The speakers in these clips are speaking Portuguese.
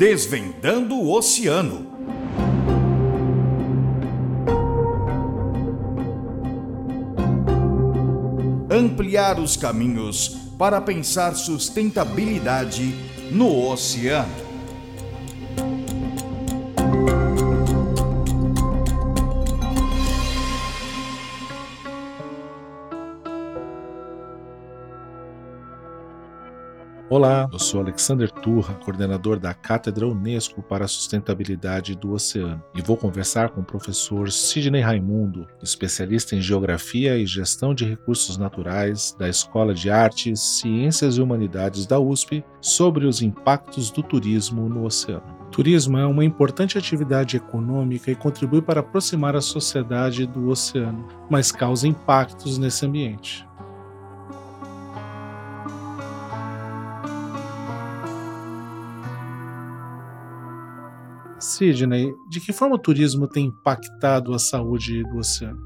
Desvendando o Oceano. Ampliar os caminhos para pensar sustentabilidade no oceano. Olá, eu sou Alexander Turra, coordenador da Cátedra Unesco para a Sustentabilidade do Oceano, e vou conversar com o professor Sidney Raimundo, especialista em Geografia e Gestão de Recursos Naturais da Escola de Artes, Ciências e Humanidades da USP, sobre os impactos do turismo no oceano. turismo é uma importante atividade econômica e contribui para aproximar a sociedade do oceano, mas causa impactos nesse ambiente. Sidney, de que forma o turismo tem impactado a saúde do oceano?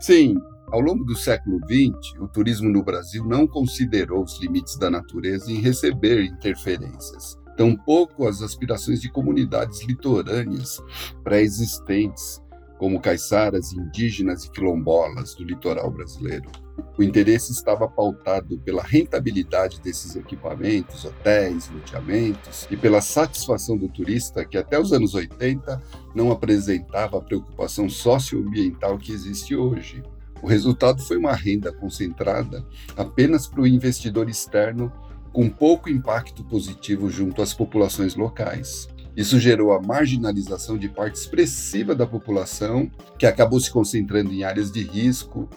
Sim, ao longo do século XX, o turismo no Brasil não considerou os limites da natureza em receber interferências, tampouco as aspirações de comunidades litorâneas pré-existentes, como caiçaras, indígenas e quilombolas do litoral brasileiro. O interesse estava pautado pela rentabilidade desses equipamentos, hotéis, loteamentos e pela satisfação do turista, que até os anos 80 não apresentava a preocupação socioambiental que existe hoje. O resultado foi uma renda concentrada apenas para o investidor externo, com pouco impacto positivo junto às populações locais. Isso gerou a marginalização de parte expressiva da população, que acabou se concentrando em áreas de risco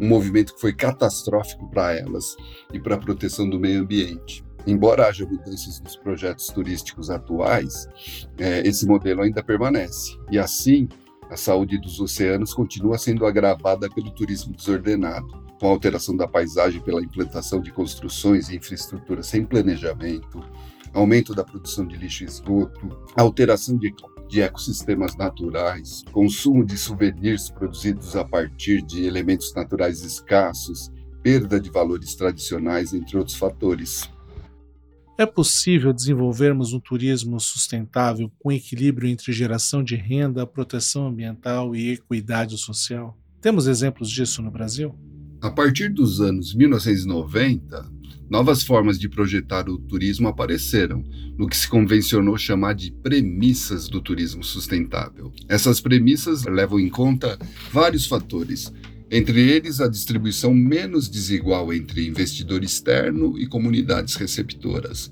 um movimento que foi catastrófico para elas e para a proteção do meio ambiente. Embora haja mudanças nos projetos turísticos atuais, é, esse modelo ainda permanece. E assim, a saúde dos oceanos continua sendo agravada pelo turismo desordenado, com a alteração da paisagem pela implantação de construções e infraestrutura sem planejamento, aumento da produção de lixo e esgoto, alteração de de ecossistemas naturais, consumo de souvenirs produzidos a partir de elementos naturais escassos, perda de valores tradicionais, entre outros fatores. É possível desenvolvermos um turismo sustentável com equilíbrio entre geração de renda, proteção ambiental e equidade social? Temos exemplos disso no Brasil? A partir dos anos 1990, novas formas de projetar o turismo apareceram, no que se convencionou chamar de premissas do turismo sustentável. Essas premissas levam em conta vários fatores, entre eles a distribuição menos desigual entre investidor externo e comunidades receptoras,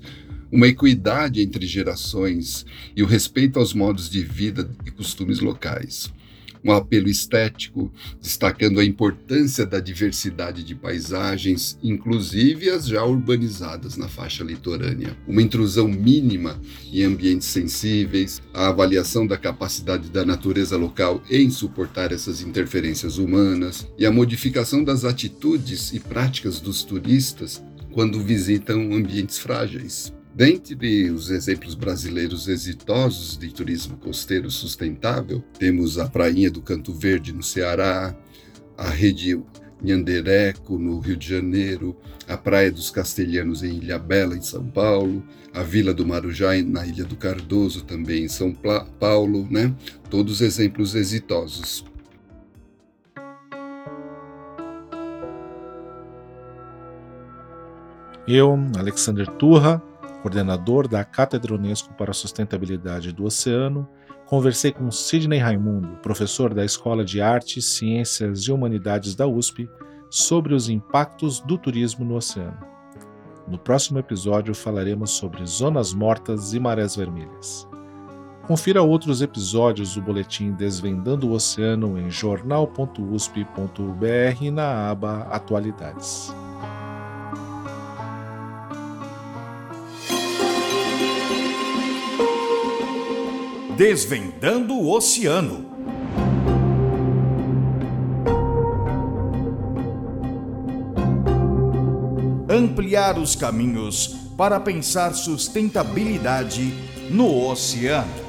uma equidade entre gerações e o respeito aos modos de vida e costumes locais um apelo estético, destacando a importância da diversidade de paisagens, inclusive as já urbanizadas na faixa litorânea, uma intrusão mínima em ambientes sensíveis, a avaliação da capacidade da natureza local em suportar essas interferências humanas e a modificação das atitudes e práticas dos turistas quando visitam ambientes frágeis. Dentre os exemplos brasileiros exitosos de turismo costeiro sustentável, temos a Prainha do Canto Verde, no Ceará, a Rede Nhandereco, no Rio de Janeiro, a Praia dos Castelhanos, em Ilha Bela, em São Paulo, a Vila do Marujá, na Ilha do Cardoso, também em São Paulo, né? Todos exemplos exitosos. Eu, Alexander Turra, coordenador da Cátedra Unesco para a Sustentabilidade do Oceano, conversei com Sidney Raimundo, professor da Escola de Artes, Ciências e Humanidades da USP, sobre os impactos do turismo no oceano. No próximo episódio falaremos sobre zonas mortas e marés vermelhas. Confira outros episódios do boletim Desvendando o Oceano em jornal.usp.br na aba Atualidades. Desvendando o Oceano. Ampliar os caminhos para pensar sustentabilidade no oceano.